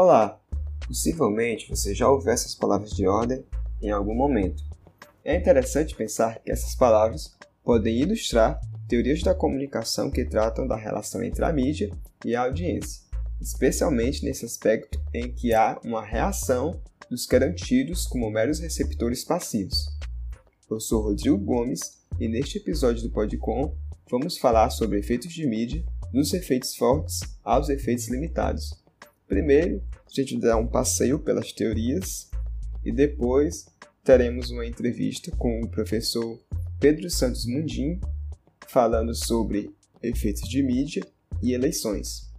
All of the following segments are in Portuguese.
Olá! Possivelmente você já ouviu essas palavras de ordem em algum momento. É interessante pensar que essas palavras podem ilustrar teorias da comunicação que tratam da relação entre a mídia e a audiência, especialmente nesse aspecto em que há uma reação dos que eram tidos como meros receptores passivos. Eu sou Rodrigo Gomes e neste episódio do Podcom vamos falar sobre efeitos de mídia, dos efeitos fortes aos efeitos limitados. Primeiro, a gente dá um passeio pelas teorias e depois teremos uma entrevista com o professor Pedro Santos Mundim falando sobre efeitos de mídia e eleições.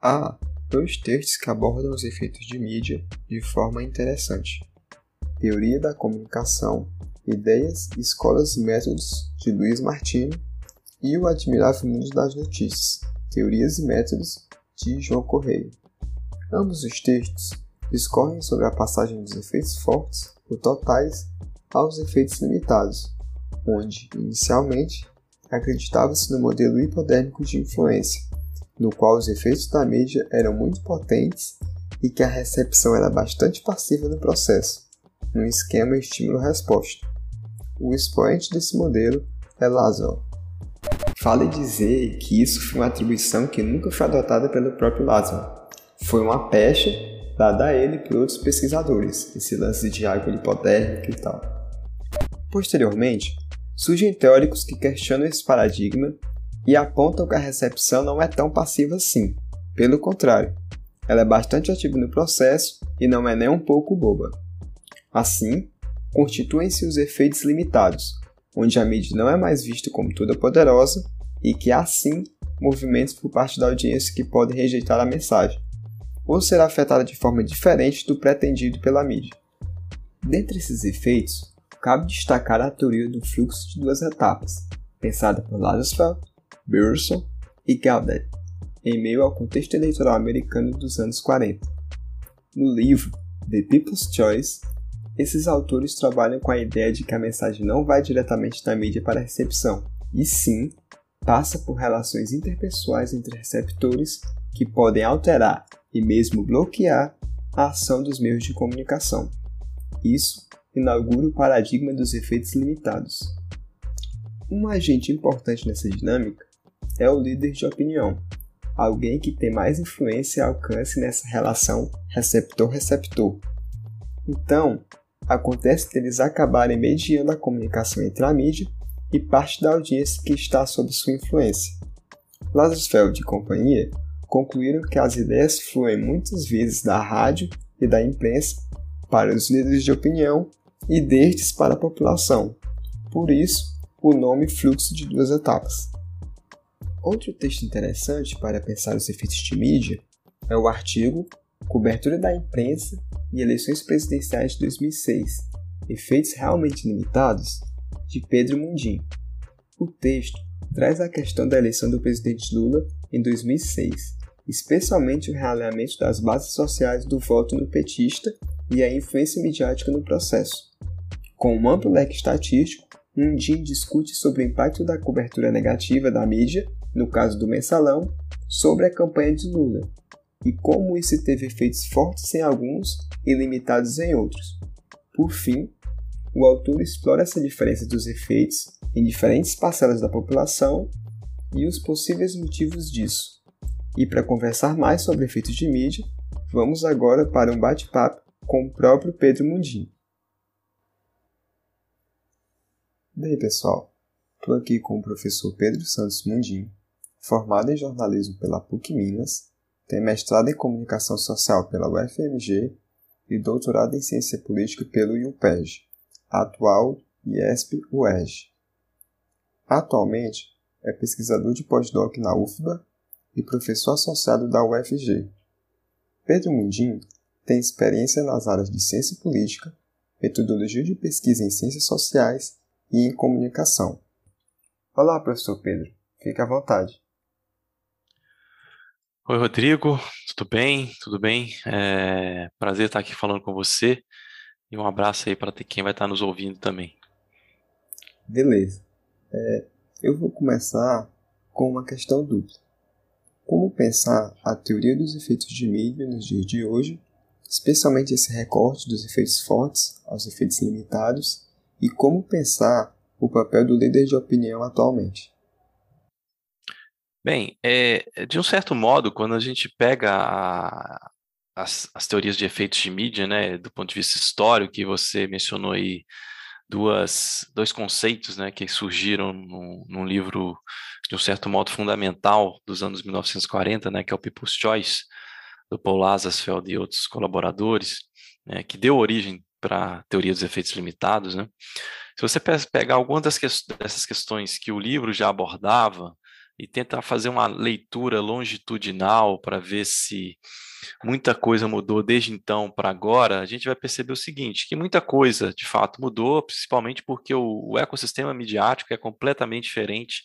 Há dois textos que abordam os efeitos de mídia de forma interessante. Teoria da Comunicação, Ideias, Escolas e Métodos, de Luiz Martino, e O Admirável Mundo das Notícias, Teorias e Métodos, de João Correia. Ambos os textos discorrem sobre a passagem dos efeitos fortes ou totais aos efeitos limitados, onde, inicialmente, acreditava-se no modelo hipodérmico de influência, no qual os efeitos da mídia eram muito potentes e que a recepção era bastante passiva no processo, num esquema estímulo-resposta. O expoente desse modelo é Laszlo. Vale dizer que isso foi uma atribuição que nunca foi adotada pelo próprio Laszlo. Foi uma pecha dada a ele por outros pesquisadores, esse lance de água hipodérmica e tal. Posteriormente, surgem teóricos que questionam esse paradigma e apontam que a recepção não é tão passiva assim. Pelo contrário, ela é bastante ativa no processo e não é nem um pouco boba. Assim, constituem-se os efeitos limitados, onde a mídia não é mais vista como toda poderosa e que há sim movimentos por parte da audiência que podem rejeitar a mensagem, ou ser afetada de forma diferente do pretendido pela mídia. Dentre esses efeitos, cabe destacar a teoria do fluxo de duas etapas, pensada por Lazarsfeld, Burson e Gaudet, em meio ao contexto eleitoral americano dos anos 40. No livro The People's Choice, esses autores trabalham com a ideia de que a mensagem não vai diretamente da mídia para a recepção, e sim passa por relações interpessoais entre receptores que podem alterar e mesmo bloquear a ação dos meios de comunicação. Isso inaugura o paradigma dos efeitos limitados. Um agente importante nessa dinâmica é o líder de opinião, alguém que tem mais influência e alcance nessa relação receptor-receptor. Então, acontece deles acabarem mediando a comunicação entre a mídia e parte da audiência que está sob sua influência. Lazarsfeld e companhia concluíram que as ideias fluem muitas vezes da rádio e da imprensa para os líderes de opinião e destes para a população. Por isso, o nome fluxo de duas etapas. Outro texto interessante para pensar os efeitos de mídia é o artigo Cobertura da Imprensa e Eleições Presidenciais de 2006 Efeitos Realmente Limitados, de Pedro Mundim. O texto traz a questão da eleição do presidente Lula em 2006, especialmente o realinhamento das bases sociais do voto no petista e a influência midiática no processo. Com um amplo leque estatístico, Mundim discute sobre o impacto da cobertura negativa da mídia, no caso do mensalão, sobre a campanha de Lula, e como isso teve efeitos fortes em alguns e limitados em outros. Por fim, o autor explora essa diferença dos efeitos em diferentes parcelas da população e os possíveis motivos disso. E para conversar mais sobre efeitos de mídia, vamos agora para um bate-papo com o próprio Pedro Mundim. Aí, pessoal? Estou aqui com o professor Pedro Santos Mundim, formado em jornalismo pela PUC Minas, tem mestrado em comunicação social pela UFMG e doutorado em ciência política pelo IUPEG atual IESP-UERJ. Atualmente é pesquisador de pós-doc na UFBA e professor associado da UFG. Pedro Mundim tem experiência nas áreas de ciência política, metodologia de pesquisa em ciências sociais e em comunicação. Olá, professor Pedro. Fique à vontade. Oi, Rodrigo. Tudo bem? Tudo bem? É prazer estar aqui falando com você. E um abraço aí para quem vai estar nos ouvindo também. Beleza. É, eu vou começar com uma questão dupla. Como pensar a teoria dos efeitos de mídia nos dias de hoje, especialmente esse recorte dos efeitos fortes aos efeitos limitados, e como pensar o papel do líder de opinião atualmente? Bem, é, de um certo modo, quando a gente pega a, as, as, teorias de efeitos de mídia, né, do ponto de vista histórico, que você mencionou aí duas, dois conceitos né, que surgiram num, num, livro, de um certo modo, fundamental dos anos 1940, né, que é o People's Choice, do Paul Lazarsfeld e outros colaboradores, né, que deu origem para a teoria dos efeitos limitados. Né. Se você pegar algumas das que, dessas questões que o livro já abordava, e tentar fazer uma leitura longitudinal para ver se muita coisa mudou desde então para agora, a gente vai perceber o seguinte, que muita coisa de fato mudou, principalmente porque o, o ecossistema midiático é completamente diferente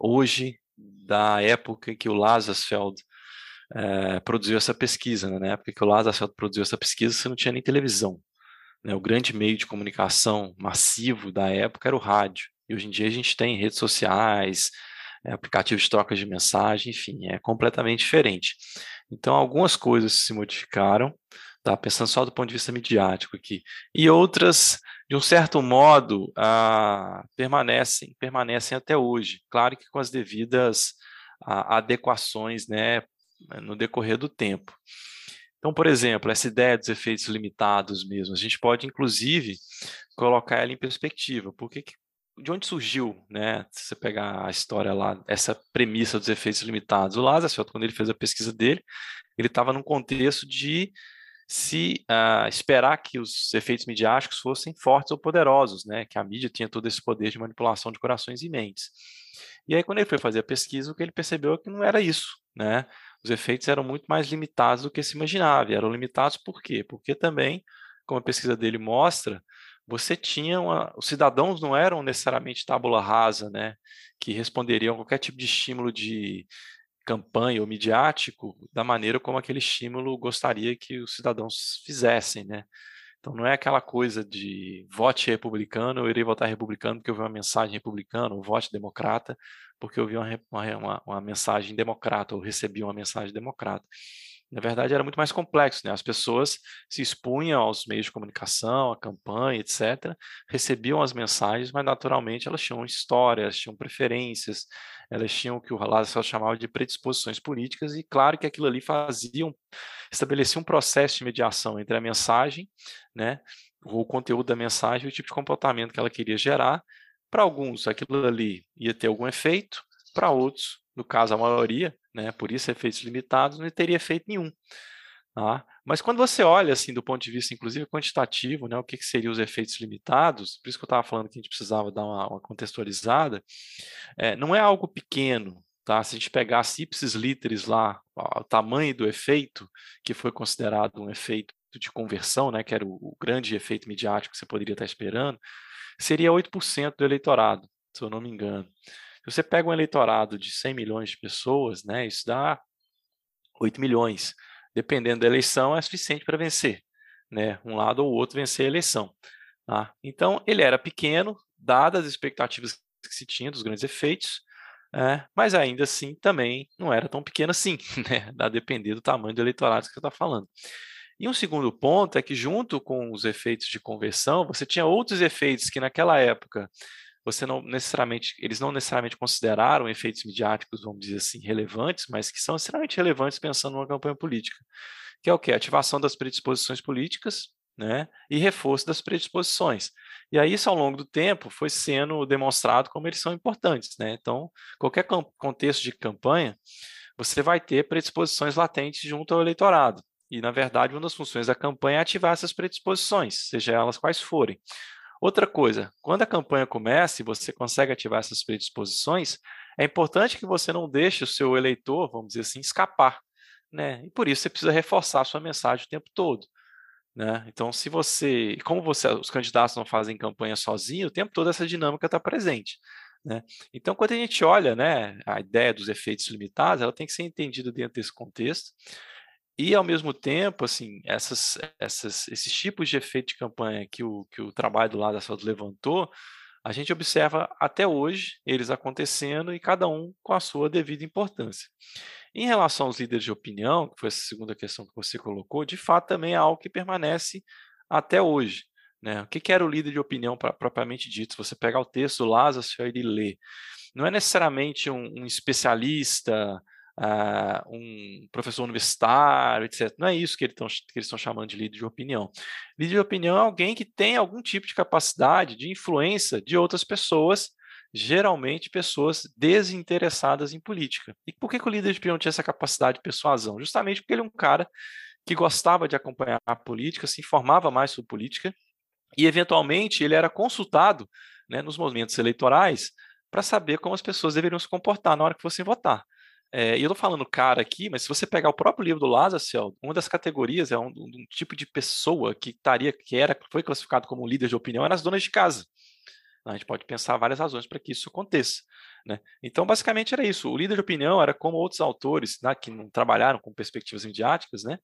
hoje da época em que o Lazarsfeld é, produziu essa pesquisa. Né? Na época que o Lazarsfeld produziu essa pesquisa, você não tinha nem televisão. Né? O grande meio de comunicação massivo da época era o rádio. E hoje em dia a gente tem redes sociais, é, aplicativos de troca de mensagem, enfim, é completamente diferente. Então, algumas coisas se modificaram, tá? pensando só do ponto de vista midiático aqui, e outras, de um certo modo, ah, permanecem, permanecem até hoje, claro que com as devidas ah, adequações né, no decorrer do tempo. Então, por exemplo, essa ideia dos efeitos limitados mesmo, a gente pode, inclusive, colocar ela em perspectiva. Por que, de onde surgiu, né? Se você pegar a história lá, essa premissa dos efeitos limitados. O Lazarsfeld, quando ele fez a pesquisa dele, ele estava num contexto de se uh, esperar que os efeitos midiáticos fossem fortes ou poderosos, né? Que a mídia tinha todo esse poder de manipulação de corações e mentes. E aí, quando ele foi fazer a pesquisa, o que ele percebeu é que não era isso, né? Os efeitos eram muito mais limitados do que se imaginava. E eram limitados por quê? Porque também, como a pesquisa dele mostra, você tinha uma, os cidadãos não eram necessariamente tábula rasa, né, que responderiam a qualquer tipo de estímulo de campanha ou midiático da maneira como aquele estímulo gostaria que os cidadãos fizessem, né? Então não é aquela coisa de vote republicano, eu irei votar republicano porque eu vi uma mensagem republicana, ou vote democrata porque eu vi uma, uma, uma mensagem democrata, ou recebi uma mensagem democrata na verdade era muito mais complexo, né? As pessoas se expunham aos meios de comunicação, à campanha, etc., recebiam as mensagens, mas naturalmente elas tinham histórias, tinham preferências, elas tinham o que o Lázaro chamava de predisposições políticas, e claro que aquilo ali fazia, um, estabelecia um processo de mediação entre a mensagem, né, o conteúdo da mensagem e o tipo de comportamento que ela queria gerar. Para alguns, aquilo ali ia ter algum efeito, para outros, no caso a maioria, né? Por isso efeitos limitados não teria efeito nenhum. Tá? Mas quando você olha assim do ponto de vista, inclusive quantitativo, né, o que, que seriam os efeitos limitados, por isso que eu estava falando que a gente precisava dar uma, uma contextualizada, é, não é algo pequeno, tá? Se a gente pegasse ipsis literis lá, o tamanho do efeito, que foi considerado um efeito de conversão, né, que era o, o grande efeito midiático que você poderia estar esperando, seria 8% do eleitorado, se eu não me engano. Você pega um eleitorado de 100 milhões de pessoas, né, isso dá 8 milhões. Dependendo da eleição, é suficiente para vencer. Né, um lado ou outro vencer a eleição. Tá? Então, ele era pequeno, dadas as expectativas que se tinha dos grandes efeitos, é, mas ainda assim também não era tão pequeno assim, né, a depender do tamanho do eleitorado que você está falando. E um segundo ponto é que, junto com os efeitos de conversão, você tinha outros efeitos que naquela época você não necessariamente, eles não necessariamente consideraram efeitos midiáticos, vamos dizer assim, relevantes, mas que são extremamente relevantes pensando numa campanha política, que é o que? Ativação das predisposições políticas, né, e reforço das predisposições. E aí isso ao longo do tempo foi sendo demonstrado como eles são importantes, né? Então, qualquer contexto de campanha, você vai ter predisposições latentes junto ao eleitorado. E, na verdade, uma das funções da campanha é ativar essas predisposições, seja elas quais forem. Outra coisa, quando a campanha começa e você consegue ativar essas predisposições, é importante que você não deixe o seu eleitor, vamos dizer assim, escapar. Né? E por isso você precisa reforçar a sua mensagem o tempo todo. Né? Então, se você, como você, os candidatos não fazem campanha sozinhos, o tempo todo essa dinâmica está presente. Né? Então, quando a gente olha né, a ideia dos efeitos limitados, ela tem que ser entendida dentro desse contexto. E, ao mesmo tempo, assim, essas, essas, esses tipos de efeito de campanha que o, que o trabalho do lado levantou, a gente observa até hoje eles acontecendo e cada um com a sua devida importância. Em relação aos líderes de opinião, que foi essa segunda questão que você colocou, de fato também é algo que permanece até hoje. Né? O que, era o líder de opinião propriamente dito? Se você pegar o texto do Lázaro e ler, não é necessariamente um, um especialista, uh, um professor universitário, etc. Não é isso que, eles estão chamando de líder de opinião. Líder de opinião é alguém que tem algum tipo de capacidade de influência de outras pessoas, geralmente pessoas desinteressadas em política. E por que, que o líder de opinião tinha essa capacidade de persuasão? Justamente porque ele é um cara que gostava de acompanhar a política, se informava mais sobre política e, eventualmente, ele era consultado né, nos movimentos eleitorais para saber como as pessoas deveriam se comportar na hora que fossem votar. É, e eu estou falando cara aqui, mas se você pegar o próprio livro do Lazarsfeld, uma das categorias é um, um, tipo de pessoa que estaria, que era, foi classificado como líder de opinião, eram as donas de casa. A gente pode pensar várias razões para que isso aconteça. Né? Então, basicamente era isso. O líder de opinião era como outros autores né, que não trabalharam com perspectivas midiáticas, né,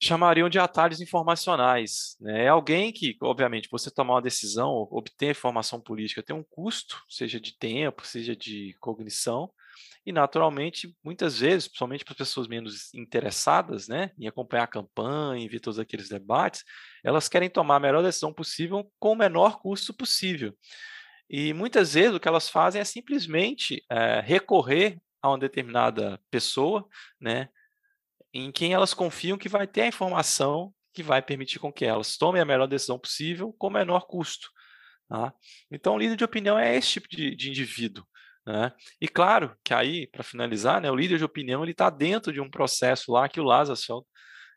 chamariam de atalhos informacionais. Né? É alguém que, obviamente, você tomar uma decisão, obter informação política, tem um custo, seja de tempo, seja de cognição, e naturalmente, muitas vezes, principalmente para pessoas menos interessadas né, em acompanhar a campanha, em ver todos aqueles debates, elas querem tomar a melhor decisão possível com o menor custo possível. E muitas vezes o que elas fazem é simplesmente é, recorrer a uma determinada pessoa, né, em quem elas confiam que vai ter a informação que vai permitir com que elas tomem a melhor decisão possível com o menor custo. Tá? Então, o líder de opinião é esse tipo de, de indivíduo. Né? E claro que aí, para finalizar, né, o líder de opinião ele está dentro de um processo lá que o Lazarsfeld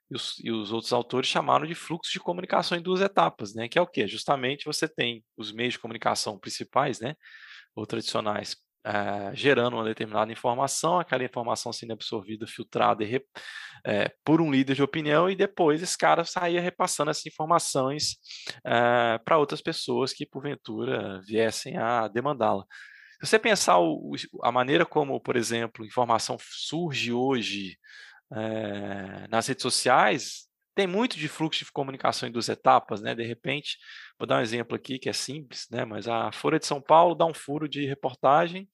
e os, e os, outros autores chamaram de fluxo de comunicação em duas etapas, né? que é o quê? Justamente você tem os meios de comunicação principais, né, ou tradicionais, é, gerando uma determinada informação, aquela informação sendo absorvida, filtrada e, é, por um líder de opinião, e depois esse cara saía repassando essas informações é, para outras pessoas que, porventura, viessem a demandá-la. Se você pensar o, a maneira como, por exemplo, informação surge hoje nas redes sociais, tem muito de fluxo de comunicação em duas etapas, né? De repente, vou dar um exemplo aqui que é simples, né? Mas a Folha de São Paulo dá um furo de reportagem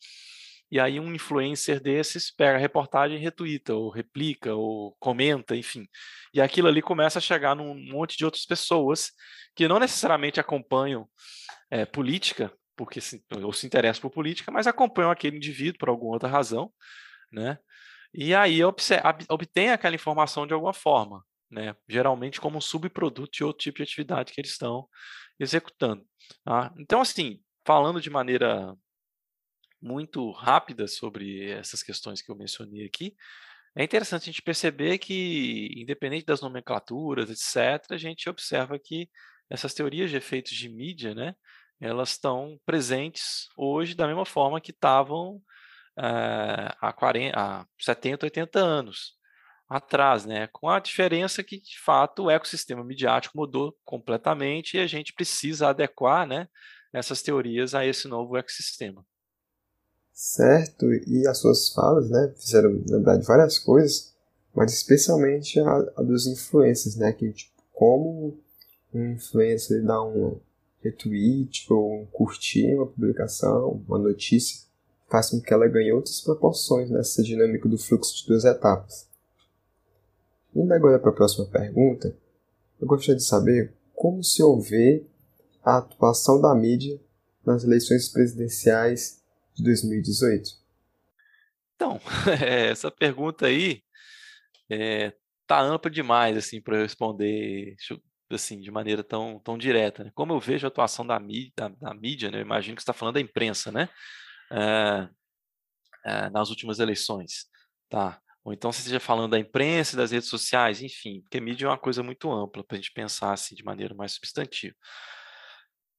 e aí um influencer desses pega a reportagem e retuita, ou replica, ou comenta, enfim. E aquilo ali começa a chegar num monte de outras pessoas que não necessariamente acompanham é, política, porque se, ou se interessam por política, mas acompanham aquele indivíduo por alguma outra razão, né? E aí obtém aquela informação de alguma forma né? geralmente como um subproduto de outro tipo de atividade que eles estão executando. Tá? Então, assim, falando de maneira muito rápida sobre essas questões que eu mencionei aqui, é interessante a gente perceber que, independente das nomenclaturas, etc., a gente observa que essas teorias de efeitos de mídia, né, elas estão presentes hoje da mesma forma que estavam é, há, 40, há 70, 80 anos atrás, né? Com a diferença que, de fato, o ecossistema midiático mudou completamente e a gente precisa adequar, né, essas teorias a esse novo ecossistema. Certo, e as suas falas, né, fizeram lembrar de várias coisas, mas especialmente a, a dos influencers, né, que tipo, como um influencer dá um retweet ou curtir uma publicação, uma notícia, faz com que ela ganhe outras proporções nessa dinâmica do fluxo de duas etapas. Indo agora para a próxima pergunta, eu gostaria de saber como se ouve a atuação da mídia nas eleições presidenciais de 2018. Então, essa pergunta aí é, tá ampla demais assim para responder assim de maneira tão, tão direta. Né? Como eu vejo a atuação da mídia, da, da mídia né? eu imagino que você está falando da imprensa, né? É, é, nas últimas eleições, tá? Ou então você esteja falando da imprensa, das redes sociais, enfim, porque mídia é uma coisa muito ampla para a gente pensar assim de maneira mais substantiva.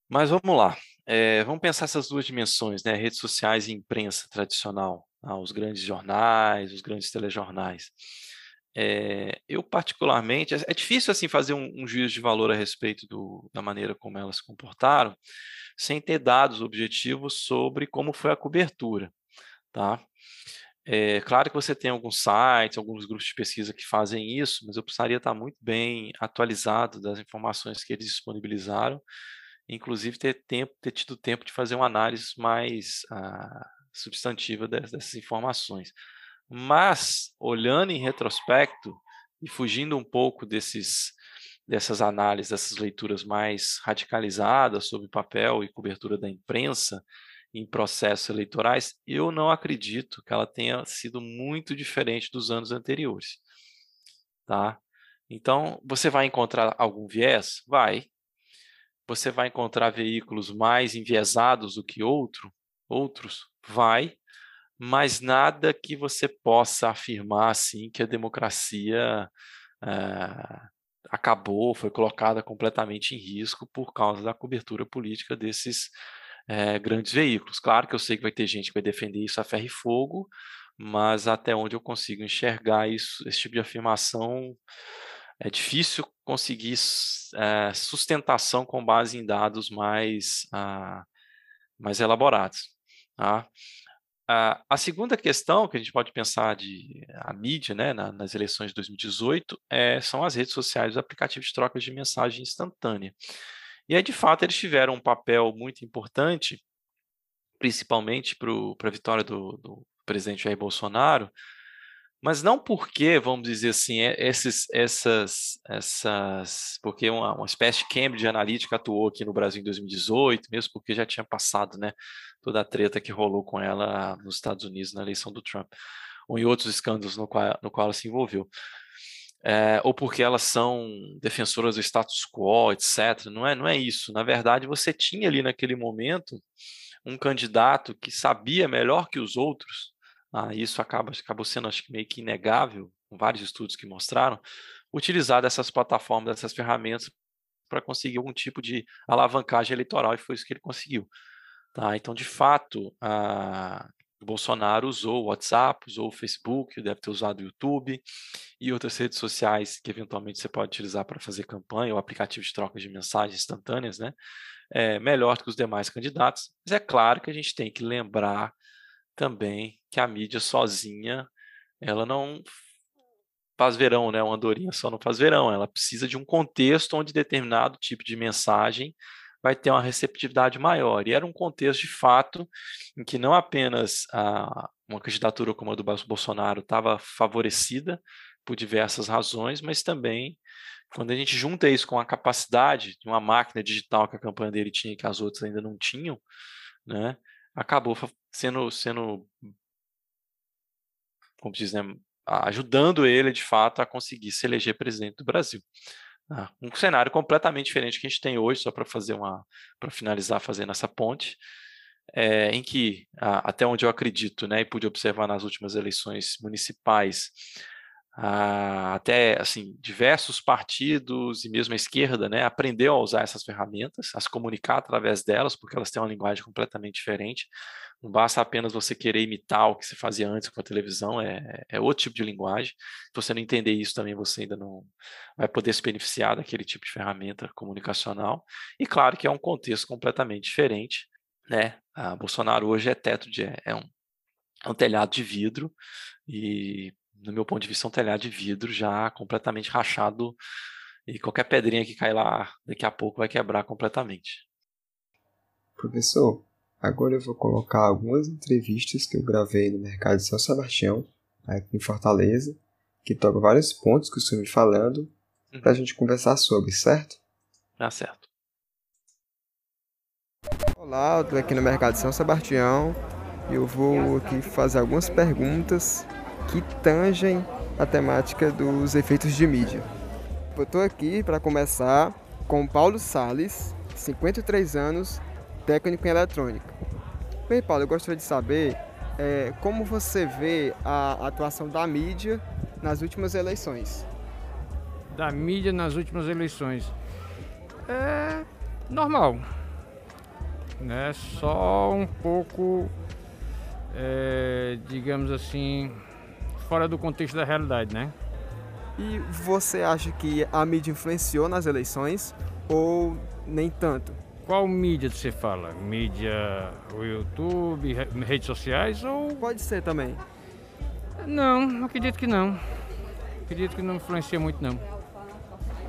Mas vamos lá, é, vamos pensar essas duas dimensões, né? Redes sociais e imprensa tradicional, ah, os grandes jornais, os grandes telejornais. É, eu particularmente, é, é difícil assim fazer um, um juízo de valor a respeito do, da maneira como elas se comportaram, sem ter dados objetivos sobre como foi a cobertura, tá? É claro que você tem alguns sites, alguns grupos de pesquisa que fazem isso, mas eu precisaria estar muito bem atualizado das informações que eles disponibilizaram inclusive ter tempo, ter tido tempo de fazer uma análise mais ah, substantiva dessas informações. Mas, olhando em retrospecto e fugindo um pouco desses, dessas análises, dessas leituras mais radicalizadas sobre papel e cobertura da imprensa em processos eleitorais, eu não acredito que ela tenha sido muito diferente dos anos anteriores. Tá? Então, você vai encontrar algum viés? Vai. Você vai encontrar veículos mais enviesados do que outro, outros? Vai mas nada que você possa afirmar assim que a democracia é, acabou, foi colocada completamente em risco por causa da cobertura política desses é, grandes veículos. Claro que eu sei que vai ter gente que vai defender isso a ferro e fogo, mas até onde eu consigo enxergar isso, esse tipo de afirmação é difícil conseguir é, sustentação com base em dados mais, ah, mais elaborados. Tá? A, a segunda questão que a gente pode pensar de a mídia, né, na, nas eleições de 2018, é, são as redes sociais, os aplicativos de troca de mensagem instantânea. E aí, de fato, eles tiveram um papel muito importante, principalmente para a vitória do, do presidente Jair Bolsonaro, mas não porque, vamos dizer assim, é, esses, essas, essas, porque uma, uma espécie de Cambridge Analytica atuou aqui no Brasil em 2018, mesmo porque já tinha passado, né, toda a treta que rolou com ela nos Estados Unidos na eleição do Trump, ou em outros escândalos no qual, no qual ela se envolveu. É, ou porque elas são defensoras do status quo, etc. Não é, não é isso. Na verdade, você tinha ali naquele momento um candidato que sabia melhor que os outros ah, isso acaba, acabou sendo acho que meio que inegável, com vários estudos que mostraram, utilizar dessas plataformas, dessas ferramentas para conseguir algum tipo de alavancagem eleitoral, e foi isso que ele conseguiu. Tá? Então, de fato, a, o Bolsonaro usou o WhatsApp, usou o Facebook, deve ter usado o YouTube e outras redes sociais que eventualmente você pode utilizar para fazer campanha ou aplicativo de troca de mensagens instantâneas, né? É, melhor do que os demais candidatos. Mas é claro que a gente tem que lembrar também que a mídia sozinha, ela não faz verão, né? Uma andorinha só não faz verão. Ela precisa de um contexto onde determinado tipo de mensagem vai ter uma receptividade maior. E era um contexto de fato em que não apenas a, uma candidatura como a do Bolsonaro estava favorecida por diversas razões, mas também quando a gente junta isso com a capacidade de uma máquina digital que a campanha dele tinha que as outras ainda não tinham, né? acabou sendo, sendo como diz, né, ajudando ele de fato a conseguir se eleger presidente do Brasil. Ah, um cenário completamente diferente que a gente tem hoje, só para fazer uma, para finalizar fazendo essa ponte, é, em que, até onde eu acredito, né, e pude observar nas últimas eleições municipais, até assim diversos partidos e mesmo a esquerda, né, aprendeu a usar essas ferramentas, a se comunicar através delas, porque elas têm uma linguagem completamente diferente. Não basta apenas você querer imitar o que se fazia antes com a televisão, é, é outro tipo de linguagem. Se você não entender isso também, você ainda não vai poder se beneficiar daquele tipo de ferramenta comunicacional. E claro que é um contexto completamente diferente, né? A Bolsonaro hoje é teto de é um, é um telhado de vidro e no meu ponto de vista, é um telhado de vidro já completamente rachado e qualquer pedrinha que cai lá daqui a pouco vai quebrar completamente. Professor, agora eu vou colocar algumas entrevistas que eu gravei no mercado de São Sebastião, aqui em Fortaleza, que toca vários pontos que o senhor me falando, uhum. para a gente conversar sobre, certo? Tá certo. Olá, eu estou aqui no mercado de São Sebastião e eu vou aqui fazer algumas perguntas que tangem a temática dos efeitos de mídia. Eu estou aqui para começar com Paulo Sales, 53 anos, técnico em eletrônica. Bem, Paulo, eu gostaria de saber é, como você vê a atuação da mídia nas últimas eleições. Da mídia nas últimas eleições. É normal. Né? Só um pouco, é, digamos assim, fora do contexto da realidade, né? E você acha que a mídia influenciou nas eleições ou nem tanto? Qual mídia você fala? Mídia, o YouTube, redes sociais ou. Pode ser também. Não, acredito que não. Acredito que não influencia muito não.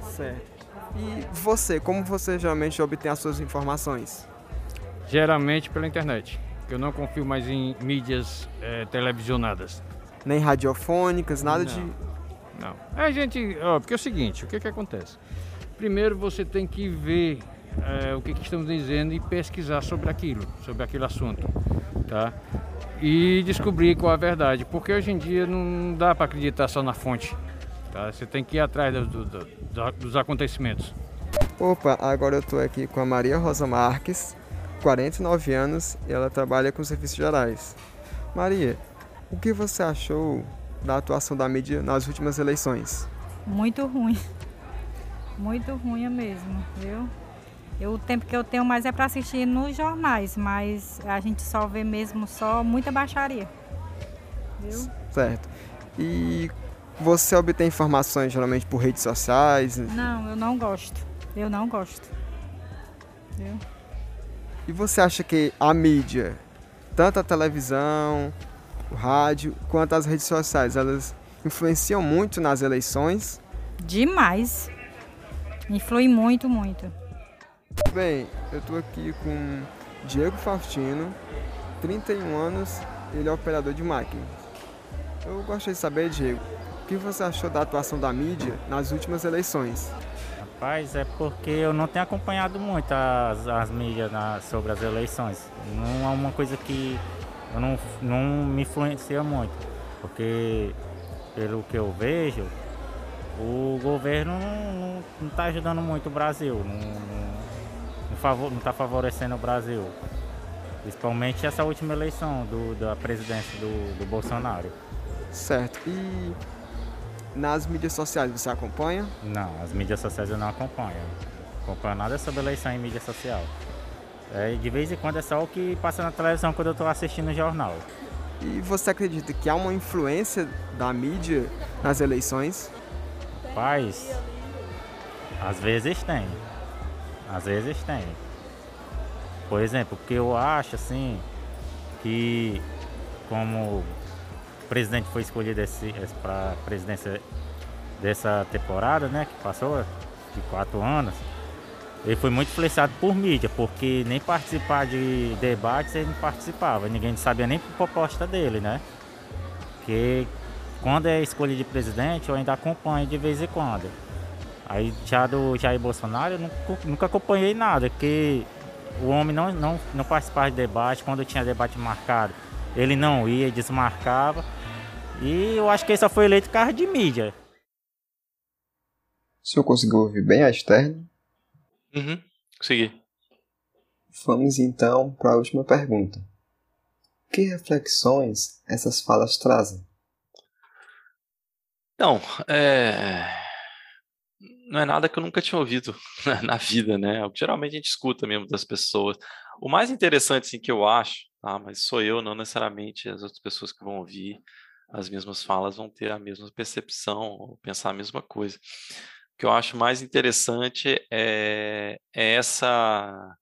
Certo. E você, como você geralmente obtém as suas informações? Geralmente pela internet. Eu não confio mais em mídias é, televisionadas. Nem radiofônicas, nada não, de. Não. A gente. Ó, porque é o seguinte, o que, que acontece? Primeiro você tem que ver é, o que, que estão dizendo e pesquisar sobre aquilo, sobre aquele assunto. Tá? E descobrir qual a verdade. Porque hoje em dia não dá para acreditar só na fonte. Tá? Você tem que ir atrás do, do, do, dos acontecimentos. Opa, agora eu estou aqui com a Maria Rosa Marques, 49 anos, e ela trabalha com serviços gerais. Maria, o que você achou da atuação da mídia nas últimas eleições? Muito ruim. Muito ruim mesmo, viu? Eu, o tempo que eu tenho mais é para assistir nos jornais, mas a gente só vê mesmo só muita baixaria. Viu? Certo. E você obtém informações geralmente por redes sociais? Não, eu não gosto. Eu não gosto. Viu? E você acha que a mídia, tanto a televisão, o rádio, quanto as redes sociais, elas influenciam muito nas eleições? Demais. Influi muito, muito. Bem, eu estou aqui com Diego Faustino, 31 anos, ele é operador de máquinas. Eu gostaria de saber, Diego, o que você achou da atuação da mídia nas últimas eleições? Rapaz, é porque eu não tenho acompanhado muito as, as mídias na, sobre as eleições. Não é uma coisa que eu não, não me influencia muito, porque pelo que eu vejo, o governo não está ajudando muito o Brasil, não, está favorecendo o Brasil. Principalmente essa última eleição do, da presidência do, do Bolsonaro. Certo. E nas mídias sociais você acompanha? Não, as mídias sociais eu não acompanho. Não acompanho nada sobre eleição em mídia social. É, de vez em quando é só o que passa na televisão quando eu estou assistindo o jornal. E você acredita que há uma influência da mídia nas eleições? Paz, às vezes tem. Às vezes tem. Por exemplo, porque eu acho assim que como o presidente foi escolhido para a presidência dessa temporada, né, que passou de quatro anos, ele foi muito influenciado por mídia, porque nem participar de debates ele não participava, ninguém sabia nem a proposta dele, né? Porque quando é escolha de presidente, eu ainda acompanho de vez em quando. Aí já do Jair Bolsonaro, eu nunca, acompanhei nada, porque o homem não, não, não participava de debate, quando tinha debate marcado, ele não ia, desmarcava. E eu acho que ele só foi eleito carro de mídia. O senhor conseguiu ouvir bem a externa? Uhum, consegui. Vamos então para a última pergunta. Que reflexões essas falas trazem? Então, é... não é nada que eu nunca tinha ouvido na vida, né? O que geralmente a gente escuta mesmo das pessoas. O mais interessante, assim, que eu acho, tá? mas sou eu, não necessariamente as outras pessoas que vão ouvir as mesmas falas vão ter a mesma percepção, ou pensar a mesma coisa. Que eu acho mais interessante é, é essa,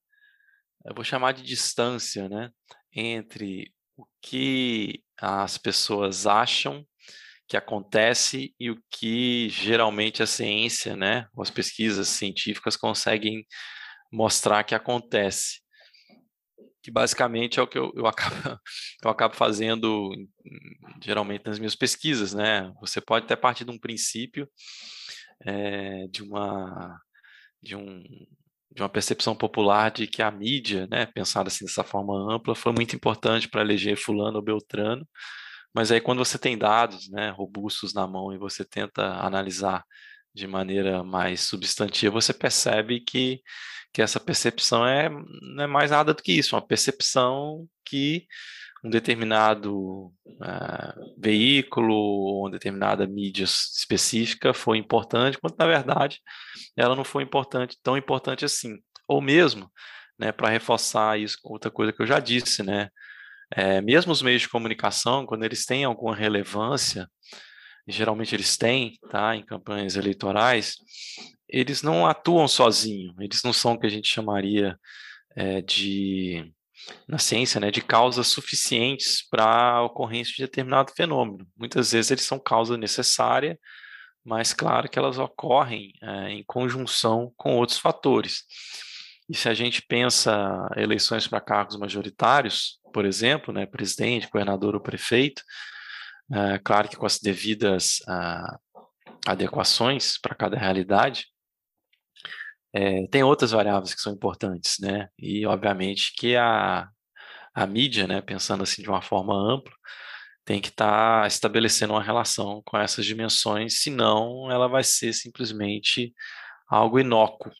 eu vou chamar de distância, né? Entre o que as pessoas acham que acontece e o que geralmente a ciência, né, as pesquisas científicas conseguem mostrar que acontece. Que basicamente é o que eu, eu, acabo, eu acabo fazendo geralmente nas minhas pesquisas, né? Você pode até partir de um princípio é, de uma de um de uma percepção popular de que a mídia, né, pensada assim dessa forma ampla, foi muito importante para eleger fulano ou beltrano, mas aí quando você tem dados né, robustos na mão e você tenta analisar de maneira mais substantiva, você percebe que, que essa percepção é, não é mais nada do que isso, uma percepção que um determinado uh, veículo ou uma determinada mídia específica foi importante, quando na verdade ela não foi importante, tão importante assim. Ou mesmo, né, para reforçar isso, outra coisa que eu já disse, né, é, mesmo os meios de comunicação, quando eles têm alguma relevância, e geralmente eles têm, tá, em campanhas eleitorais, eles não atuam sozinhos, eles não são o que a gente chamaria é, de, na ciência, né, de causas suficientes para a ocorrência de determinado fenômeno. Muitas vezes eles são causa necessária mas claro que elas ocorrem é, em conjunção com outros fatores. E se a gente pensa eleições para cargos majoritários, por exemplo, né, presidente, governador ou prefeito, é, claro que com as devidas ah, adequações para cada realidade, é, tem outras variáveis que são importantes, né? E obviamente que a, a mídia, né, pensando assim de uma forma ampla, tem que estar tá estabelecendo uma relação com essas dimensões, senão ela vai ser simplesmente algo inócuo,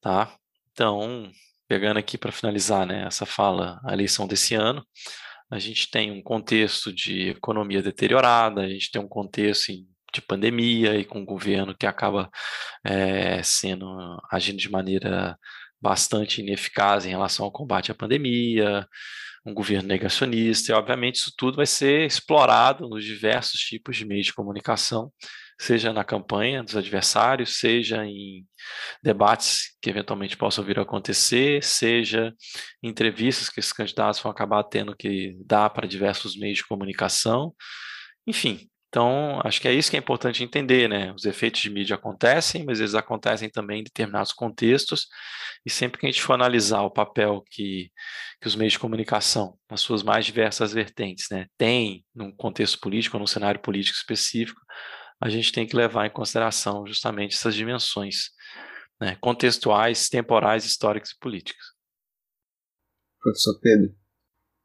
tá? Então, pegando aqui para finalizar, né, essa fala, a eleição desse ano, a gente tem um contexto de economia deteriorada, a gente tem um contexto de pandemia e com um governo que acaba é, sendo agindo de maneira bastante ineficaz em relação ao combate à pandemia, um governo negacionista, e obviamente isso tudo vai ser explorado nos diversos tipos de meios de comunicação, seja na campanha dos adversários, seja em debates que eventualmente possam vir a acontecer, seja em entrevistas que esses candidatos vão acabar tendo que dar para diversos meios de comunicação. Enfim, então, acho que é isso que é importante entender, né? Os efeitos de mídia acontecem, mas eles acontecem também em determinados contextos, e sempre que a gente for analisar o papel que, que os meios de comunicação, nas suas mais diversas vertentes, né, têm num contexto político, num cenário político específico, a gente tem que levar em consideração justamente essas dimensões né, contextuais, temporais, históricas e políticas. Professor Pedro,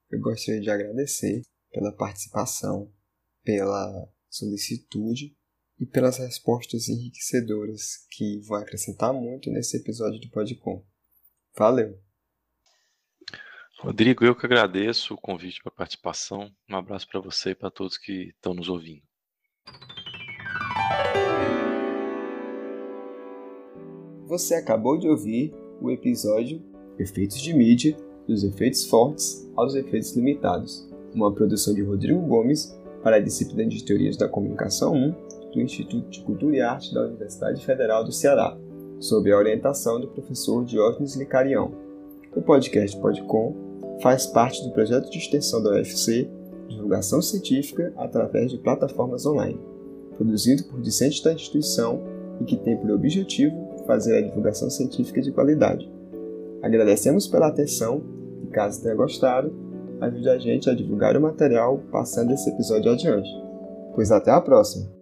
eu gostaria de agradecer pela participação, pela solicitude e pelas respostas enriquecedoras que vão acrescentar muito nesse episódio do Podcom. Valeu! Rodrigo, eu que agradeço o convite para a participação. Um abraço para você e para todos que estão nos ouvindo. Você acabou de ouvir o episódio Efeitos de Mídia, dos efeitos fortes aos efeitos limitados, uma produção de Rodrigo Gomes para a disciplina de Teorias da Comunicação 1 do Instituto de Cultura e Arte da Universidade Federal do Ceará, sob a orientação do professor Diógenes Licarião. O podcast Podcom faz parte do projeto de extensão da UFC Divulgação Científica através de plataformas online, produzido por discentes da instituição e que tem por objetivo fazer a divulgação científica de qualidade. Agradecemos pela atenção e, caso tenha gostado, ajude a gente a divulgar o material passando esse episódio adiante. Pois até a próxima!